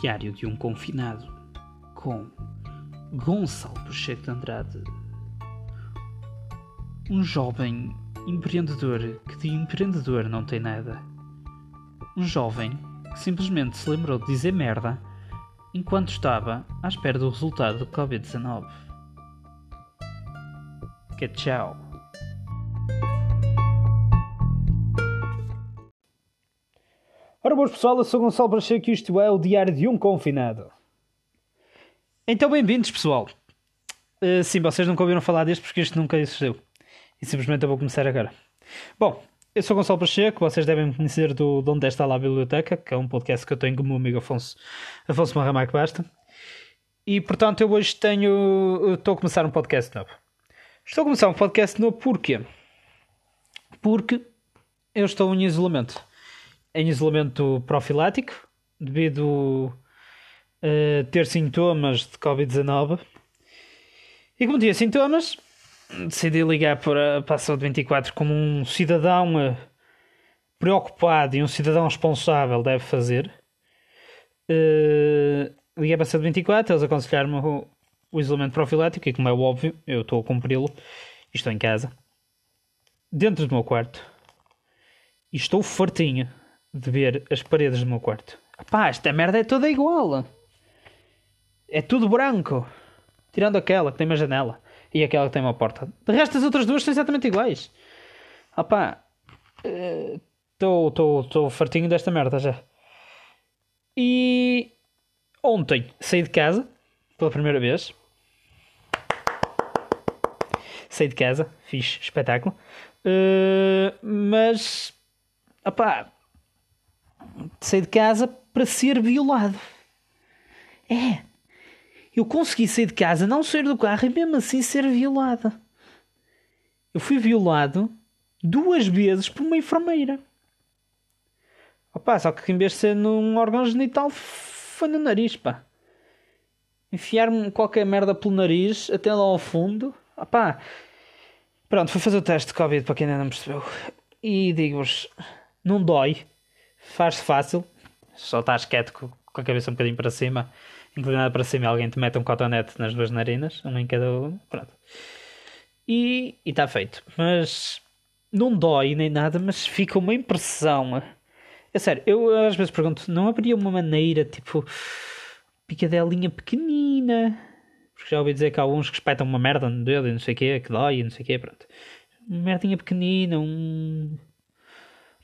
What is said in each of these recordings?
Diário de um Confinado com Gonçalo Pacheco de Andrade. Um jovem empreendedor que de empreendedor não tem nada. Um jovem que simplesmente se lembrou de dizer merda enquanto estava à espera do resultado do Covid-19. Que tchau. Ora, boas pessoal, eu sou Gonçalo Pacheco e isto é o Diário de um Confinado. Então, bem-vindos, pessoal. Uh, sim, vocês nunca ouviram falar deste porque isto nunca existiu. E simplesmente eu vou começar agora. Bom, eu sou Gonçalo Pacheco, vocês devem me conhecer do De Onde Está Lá a Biblioteca, que é um podcast que eu tenho com o meu amigo Afonso, Afonso Marramac Basta. E, portanto, eu hoje tenho... Estou a começar um podcast novo. Estou a começar um podcast novo porquê? Porque eu estou em isolamento em isolamento profilático devido a ter sintomas de Covid-19. E como tinha sintomas, decidi ligar para, a Saúde 24 como um cidadão eh, preocupado e um cidadão responsável deve fazer. Uh, liguei para a Saúde 24, eles aconselharam-me o, o, isolamento profilático e, como é óbvio, eu estou a cumpri-lo e estou em casa, dentro do meu quarto, e estou fartinho de ver as paredes do meu quarto. Pá, esta merda é toda igual. É tudo branco. Tirando aquela que tem uma janela e aquela que tem uma porta. De resto, as outras duas são exatamente iguais. Opá, estou uh, fartinho desta merda já. E ontem saí de casa pela primeira vez. Saí de casa, fiz espetáculo. Uh, mas, opá, sair de casa para ser violado. É. Eu consegui sair de casa, não sair do carro e mesmo assim ser violada. Eu fui violado duas vezes por uma enfermeira. Opa, só que em vez de ser num órgão genital, foi no nariz, pá. Enfiar-me qualquer merda pelo nariz até lá ao fundo. Opá. Pronto, fui fazer o teste de Covid para quem ainda não percebeu. E digo-vos, não dói faz-se fácil, só estás quieto com, a cabeça um bocadinho para cima, inclinado para cima, alguém te mete um cotonete nas duas narinas, um em cada um, pronto. E está feito. Mas não dói nem nada, mas fica uma impressão. É sério, eu às vezes pergunto, não haveria uma maneira, tipo, picadelinha pequenina? Porque já ouvi dizer que há alguns que espetam uma merda no dedo e não sei o quê, que dói e não sei o quê, pronto. Uma merdinha pequenina, um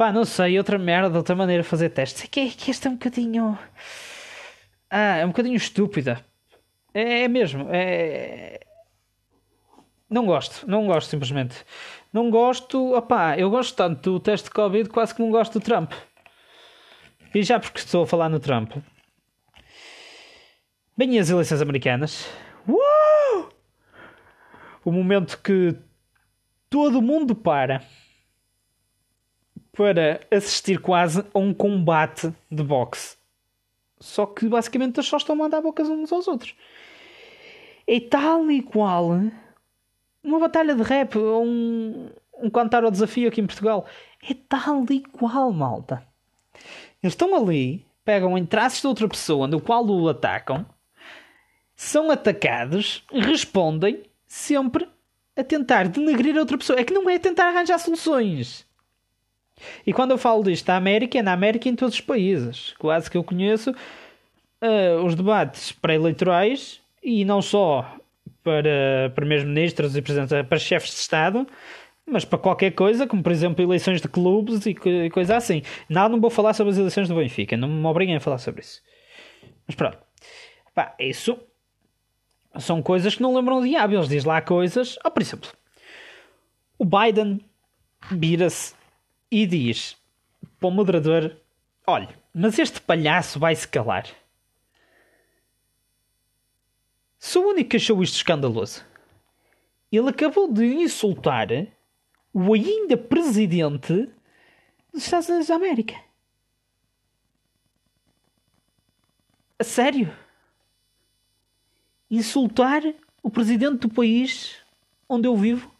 Pá, não sei, outra merda, outra maneira de fazer testes. É que, que esta é um bocadinho. Ah, é um bocadinho estúpida. É, é mesmo. É. Não gosto, não gosto simplesmente. Não gosto, opá, eu gosto tanto do teste de Covid quase que não gosto do Trump. E já porque estou a falar no Trump. Bem, as eleições americanas. Uh! O momento que todo mundo para para assistir quase a um combate de boxe. Só que basicamente eles só estão a mandar bocas uns aos outros. É tal e qual uma batalha de rap, um, um cantar ao desafio aqui em Portugal. É tal e qual, malta. Eles estão ali, pegam em traços de outra pessoa no qual o atacam, são atacados, respondem sempre a tentar denegrir a outra pessoa. É que não é tentar arranjar soluções. E quando eu falo disto da América, é na América em todos os países. Quase que eu conheço uh, os debates pré-eleitorais e não só para primeiros-ministros e presidentes, para chefes de Estado, mas para qualquer coisa, como por exemplo eleições de clubes e, coisa assim. Nada, não vou falar sobre as eleições do Benfica, não me obriguem a falar sobre isso. Mas pronto, Pá, isso são coisas que não lembram de hábitos. Diz lá coisas, oh, por exemplo, o Biden vira-se e diz para o moderador: Olha, mas este palhaço vai se calar. Sou o único que achou isto escandaloso. Ele acabou de insultar o ainda presidente dos Estados Unidos da América. A sério? Insultar o presidente do país onde eu vivo?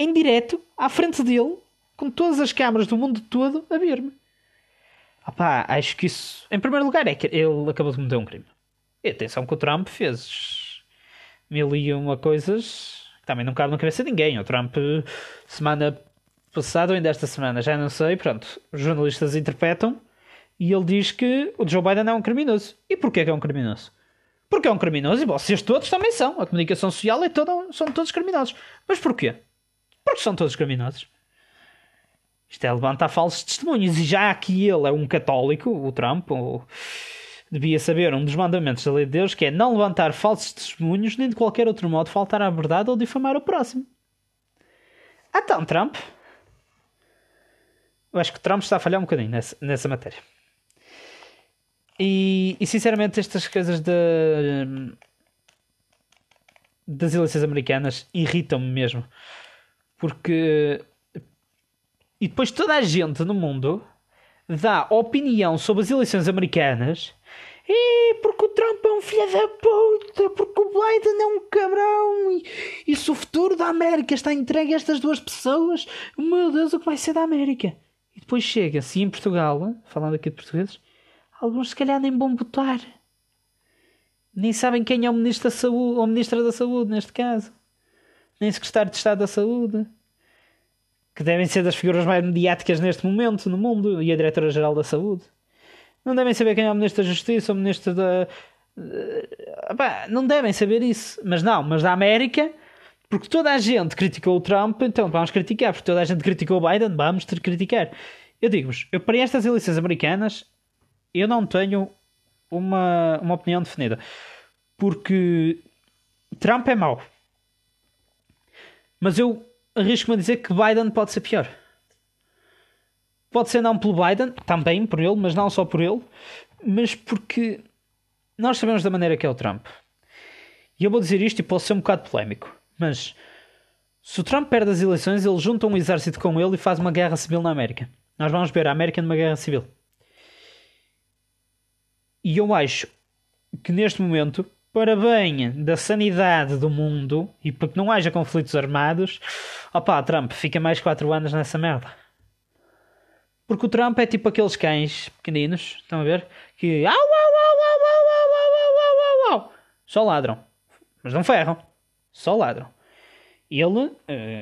em direto, à frente dele, com todas as câmaras do mundo todo a ver-me. Opá, acho que isso, em primeiro lugar, é que ele acabou de cometer um crime. E atenção que o Trump fez mil e uma coisas que também não cabe na cabeça de ninguém. O Trump, semana passada ou ainda esta semana, já não sei, pronto, os jornalistas interpretam e ele diz que o Joe Biden é um criminoso. E porquê que é um criminoso? Porque é um criminoso e vocês todos também são. A comunicação social é toda, são todos criminosos. Mas porquê? Porque são todos criminosos. Isto é levantar falsos testemunhos. E já que ele é um católico, o Trump, devia saber um dos mandamentos da lei de Deus, que é não levantar falsos testemunhos, nem de qualquer outro modo faltar à verdade ou difamar o próximo. Então, Trump. Eu acho que Trump está a falhar um bocadinho nessa, nessa matéria. E, e sinceramente, estas coisas de, das eleições americanas irritam-me mesmo. Porque. E depois toda a gente no mundo dá opinião sobre as eleições americanas. E porque o Trump é um filho da puta, porque o Biden é um cabrão, e, e se o futuro da América está entregue a estas duas pessoas, meu Deus, o que vai ser da América? E depois chega-se em Portugal, falando aqui de portugueses, alguns se calhar nem vão votar. Nem sabem quem é o Ministro da Saúde, ou Ministra da Saúde, neste caso. Nem Secretário de Estado da Saúde. Que devem ser das figuras mais mediáticas neste momento no mundo. E a Diretora-Geral da Saúde. Não devem saber quem é o Ministro da Justiça, ou o Ministro da. não devem saber isso. Mas não, mas da América. Porque toda a gente criticou o Trump, então vamos criticar. Porque toda a gente criticou o Biden, vamos ter que criticar. Eu digo-vos, eu para estas eleições americanas, eu não tenho uma, uma opinião definida. Porque Trump é mau. Mas eu arrisco-me a dizer que Biden pode ser pior. Pode ser não pelo Biden, também por ele, mas não só por ele, mas porque nós sabemos da maneira que é o Trump. E eu vou dizer isto e posso ser um bocado polémico, mas se o Trump perde as eleições, ele junta um exército com ele e faz uma guerra civil na América. Nós vamos ver a América numa guerra civil. E eu acho que neste momento, para bem da sanidade do mundo e para que não haja conflitos armados, opá, Trump fica mais 4 anos nessa merda. Porque o Trump é tipo aqueles cães pequeninos, estão a ver? Que au, au, au, au, au, au, au, au, au, só ladram, mas não ferram, só ladram. Ele,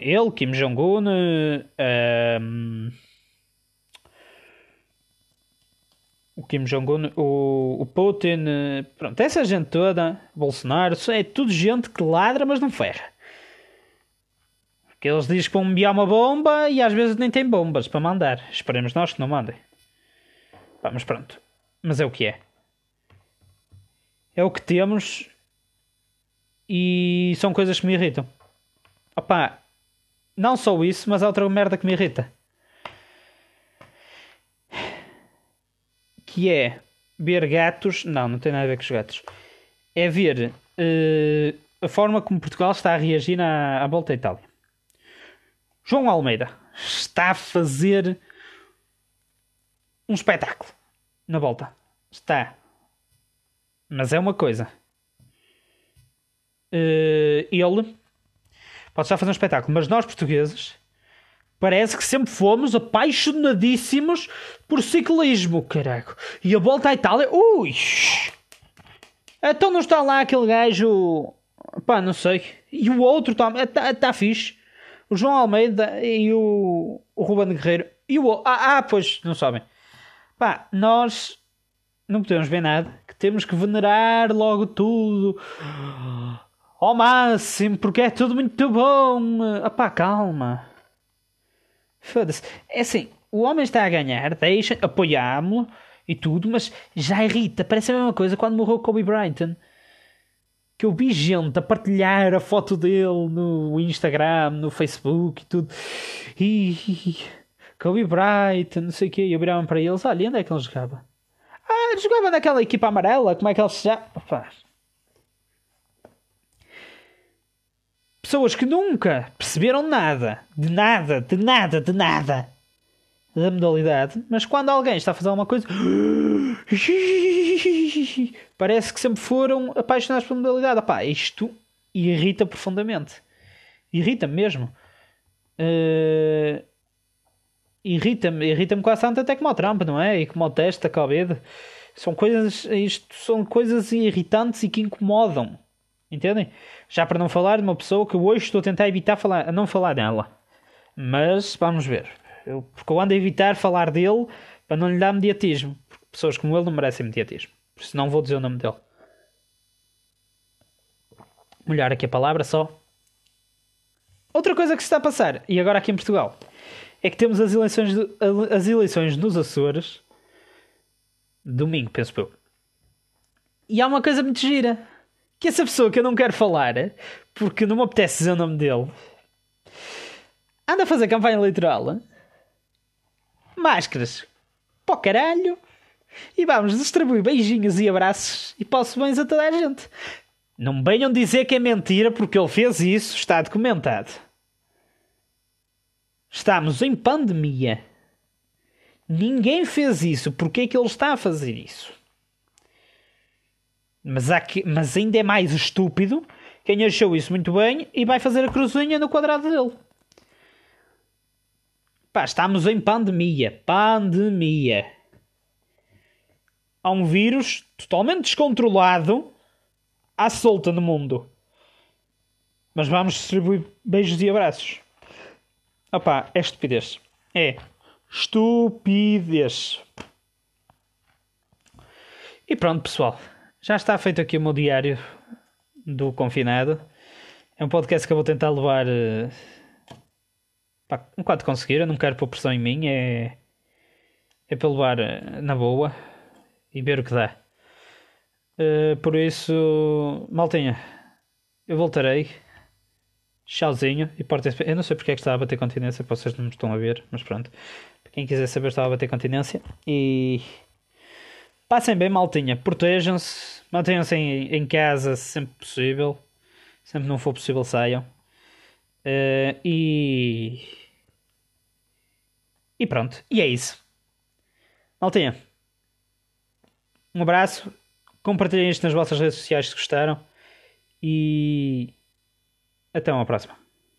ele Kim Jong-un, um, o Kim Jong-un, o, o Putin, pronto, essa gente toda, Bolsonaro, é tudo gente que ladra, mas não ferra. Porque eles dizem que vão enviar uma bomba e às vezes nem tem bombas para mandar. Esperemos nós que não mandem. Pá, mas pronto. Mas é o que é. É o que temos e são coisas que me irritam. Opá, não só isso, mas há outra merda que me irrita. Que é ver gatos. Não, não tem nada a ver com os gatos. É ver uh, a forma como Portugal está a reagir à, à volta à Itália. João Almeida está a fazer um espetáculo na volta. Está. Mas é uma coisa. Uh, ele pode estar a fazer um espetáculo, mas nós portugueses Parece que sempre fomos apaixonadíssimos por ciclismo, caraco. E a volta à Itália, ui! Então não está lá aquele gajo, pá, não sei. E o outro está tá, tá fixe. O João Almeida e o, o Ruben Guerreiro. E o ah, ah, pois, não sabem. Pá, nós não podemos ver nada. Que temos que venerar logo tudo ao máximo, porque é tudo muito bom. Ah, pá, calma. Foda-se. É assim, o homem está a ganhar, deixa, apoiámo-lo e tudo, mas já irrita. Parece a mesma coisa quando morreu Kobe Bryant. Que eu vi gente a partilhar a foto dele no Instagram, no Facebook e tudo. E. Kobe Bryant, não sei o quê. E eu virava para eles: olha, onde é que ele jogava? Ah, ele jogava naquela equipa amarela, como é que ele se chama? Pessoas que nunca perceberam nada, de nada, de nada, de nada da modalidade, mas quando alguém está a fazer alguma coisa, parece que sempre foram apaixonados pela modalidade. Epá, isto irrita profundamente. Irrita mesmo. Uh... irrita-me, irrita-me tanto até como o Trump, não é? E como o teste da Covid. São coisas, isto são coisas irritantes e que incomodam. Entendem? Já para não falar de uma pessoa que hoje estou a tentar evitar falar, a não falar dela. Mas vamos ver. Eu, porque eu ando a evitar falar dele para não lhe dar mediatismo. Porque pessoas como ele não merecem mediatismo. Por isso não vou dizer o nome dele. Molhar aqui a palavra só. Outra coisa que se está a passar, e agora aqui em Portugal, é que temos as eleições, as eleições nos Açores. Domingo, penso eu. E há uma coisa muito gira. Que essa pessoa que eu não quero falar, porque não me apetece dizer o nome dele, anda a fazer campanha eleitoral. Máscaras para caralho. E vamos distribuir beijinhos e abraços e posso bens a toda a gente. Não venham dizer que é mentira porque ele fez isso, está documentado. Estamos em pandemia. Ninguém fez isso. Porquê é que ele está a fazer isso? Mas, mas ainda é mais estúpido quem achou isso muito bem e vai fazer a cruzinha no quadrado dele. Pá, estamos em pandemia. Pandemia. Há um vírus totalmente descontrolado à solta no mundo. Mas vamos distribuir beijos e abraços. Opá, é estupidez. É estupidez. E pronto, pessoal. Já está feito aqui o meu diário do confinado. É um podcast que eu vou tentar levar uh, pá, enquanto conseguir. Eu não quero pôr pressão em mim. É, é para levar uh, na boa e ver o que dá. Uh, por isso, maltinha, eu voltarei. Tchauzinho e portem Eu não sei porque é que estava a bater continência, vocês não me estão a ver, mas pronto. Para quem quiser saber, estava a bater continência. E passem bem, maltinha. Protejam-se, mantenham-se em, em, casa sempre possível. Sempre não for possível, saiam. Uh, e. E pronto, e é isso. Maltinha, um abraço Compartilhem isto nas vossas redes sociais se gostaram. E até uma próxima.